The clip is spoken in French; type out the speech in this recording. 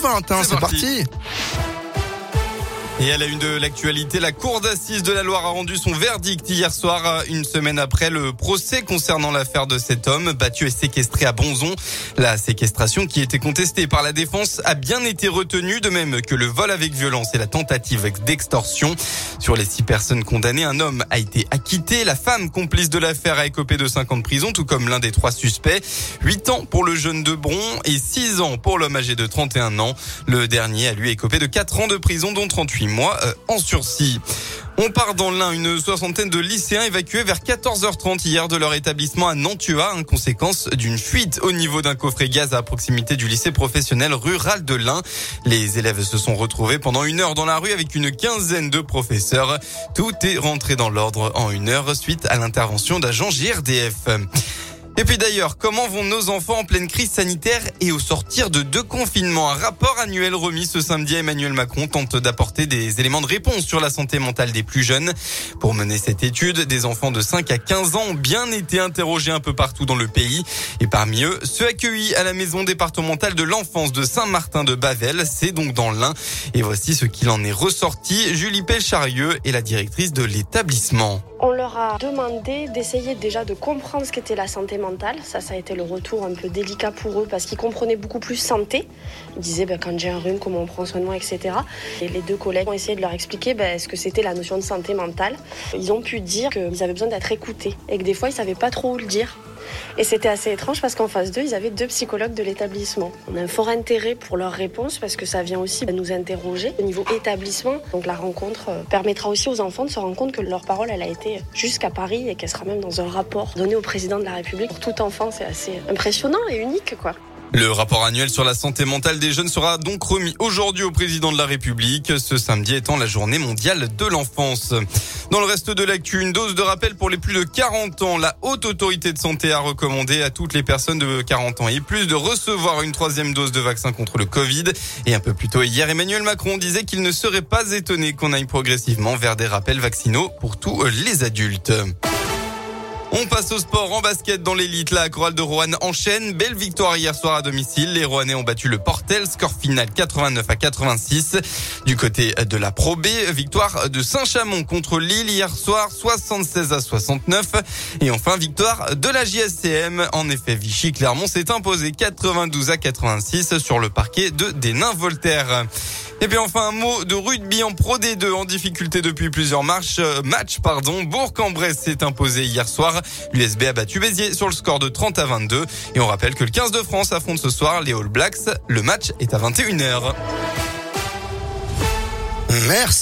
Valentin, c'est parti. Et à la une de l'actualité, la Cour d'assises de la Loire a rendu son verdict hier soir, une semaine après le procès concernant l'affaire de cet homme battu et séquestré à Bonzon. La séquestration qui était contestée par la défense a bien été retenue, de même que le vol avec violence et la tentative d'extorsion. Sur les six personnes condamnées, un homme a été acquitté. La femme complice de l'affaire a écopé de 5 ans de prison, tout comme l'un des trois suspects. 8 ans pour le jeune de Bron et 6 ans pour l'homme âgé de 31 ans. Le dernier a lui écopé de 4 ans de prison, dont 38 mois euh, en sursis. On part dans l'un, une soixantaine de lycéens évacués vers 14h30 hier de leur établissement à Nantua, en conséquence d'une fuite au niveau d'un coffret gaz à proximité du lycée professionnel rural de l'Ain. Les élèves se sont retrouvés pendant une heure dans la rue avec une quinzaine de professeurs. Tout est rentré dans l'ordre en une heure suite à l'intervention d'agents JRDF. Et puis d'ailleurs, comment vont nos enfants en pleine crise sanitaire et au sortir de deux confinements? Un rapport annuel remis ce samedi à Emmanuel Macron tente d'apporter des éléments de réponse sur la santé mentale des plus jeunes. Pour mener cette étude, des enfants de 5 à 15 ans ont bien été interrogés un peu partout dans le pays. Et parmi eux, ceux accueillis à la maison départementale de l'enfance de Saint-Martin de Bavel, c'est donc dans l'Ain. Et voici ce qu'il en est ressorti. Julie Pelcharieux est la directrice de l'établissement. On leur a demandé d'essayer déjà de comprendre ce qu'était la santé mentale. Ça, ça a été le retour un peu délicat pour eux parce qu'ils comprenaient beaucoup plus santé. Ils disaient ben, quand j'ai un rhume, comment on prend soin de moi, etc. Et les deux collègues ont essayé de leur expliquer ben, ce que c'était la notion de santé mentale. Ils ont pu dire qu'ils avaient besoin d'être écoutés et que des fois ils savaient pas trop où le dire. Et c'était assez étrange parce qu'en face d'eux, ils avaient deux psychologues de l'établissement. On a un fort intérêt pour leurs réponses parce que ça vient aussi nous interroger au niveau établissement. Donc la rencontre euh, permettra aussi aux enfants de se rendre compte que leur parole, elle a été jusqu'à Paris et qu'elle sera même dans un rapport donné au président de la République. Pour tout enfant, c'est assez impressionnant et unique, quoi. Le rapport annuel sur la santé mentale des jeunes sera donc remis aujourd'hui au président de la République, ce samedi étant la journée mondiale de l'enfance. Dans le reste de l'actu, une dose de rappel pour les plus de 40 ans. La haute autorité de santé a recommandé à toutes les personnes de 40 ans et plus de recevoir une troisième dose de vaccin contre le Covid. Et un peu plus tôt hier, Emmanuel Macron disait qu'il ne serait pas étonné qu'on aille progressivement vers des rappels vaccinaux pour tous les adultes. On passe au sport en basket dans l'élite. La chorale de Rouen enchaîne. Belle victoire hier soir à domicile. Les Rouennais ont battu le Portel. Score final 89 à 86. Du côté de la Pro B, victoire de Saint-Chamond contre Lille hier soir 76 à 69. Et enfin, victoire de la JSCM. En effet, Vichy Clermont s'est imposé 92 à 86 sur le parquet de Denain Voltaire. Et puis enfin un mot de rugby en Pro D2 en difficulté depuis plusieurs marches, euh, matchs. Pardon. Bourg-en-Bresse s'est imposé hier soir. L'USB a battu Béziers sur le score de 30 à 22. Et on rappelle que le 15 de France affronte ce soir les All Blacks. Le match est à 21h. Merci.